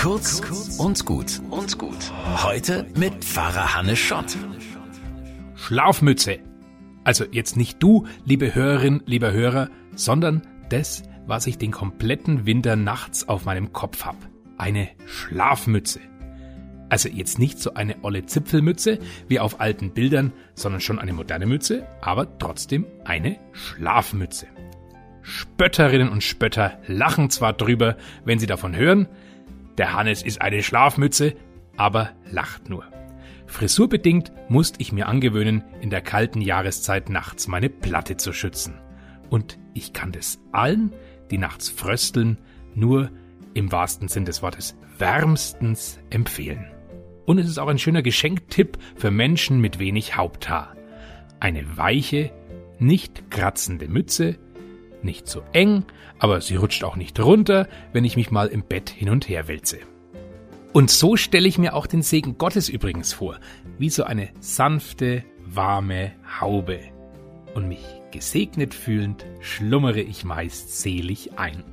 Kurz und gut und gut. Heute mit Pfarrer Hannes Schott. Schlafmütze. Also jetzt nicht du, liebe Hörerin, lieber Hörer, sondern das, was ich den kompletten Winter nachts auf meinem Kopf hab. Eine Schlafmütze. Also jetzt nicht so eine olle Zipfelmütze wie auf alten Bildern, sondern schon eine moderne Mütze, aber trotzdem eine Schlafmütze. Spötterinnen und Spötter lachen zwar drüber, wenn sie davon hören, der Hannes ist eine Schlafmütze, aber lacht nur. Frisurbedingt musste ich mir angewöhnen, in der kalten Jahreszeit nachts meine Platte zu schützen. Und ich kann das allen, die nachts frösteln, nur im wahrsten Sinn des Wortes wärmstens empfehlen. Und es ist auch ein schöner Geschenktipp für Menschen mit wenig Haupthaar. Eine weiche, nicht kratzende Mütze, nicht zu eng, aber sie rutscht auch nicht runter, wenn ich mich mal im Bett hin und her wälze. Und so stelle ich mir auch den Segen Gottes übrigens vor, wie so eine sanfte, warme Haube. Und mich gesegnet fühlend schlummere ich meist selig ein.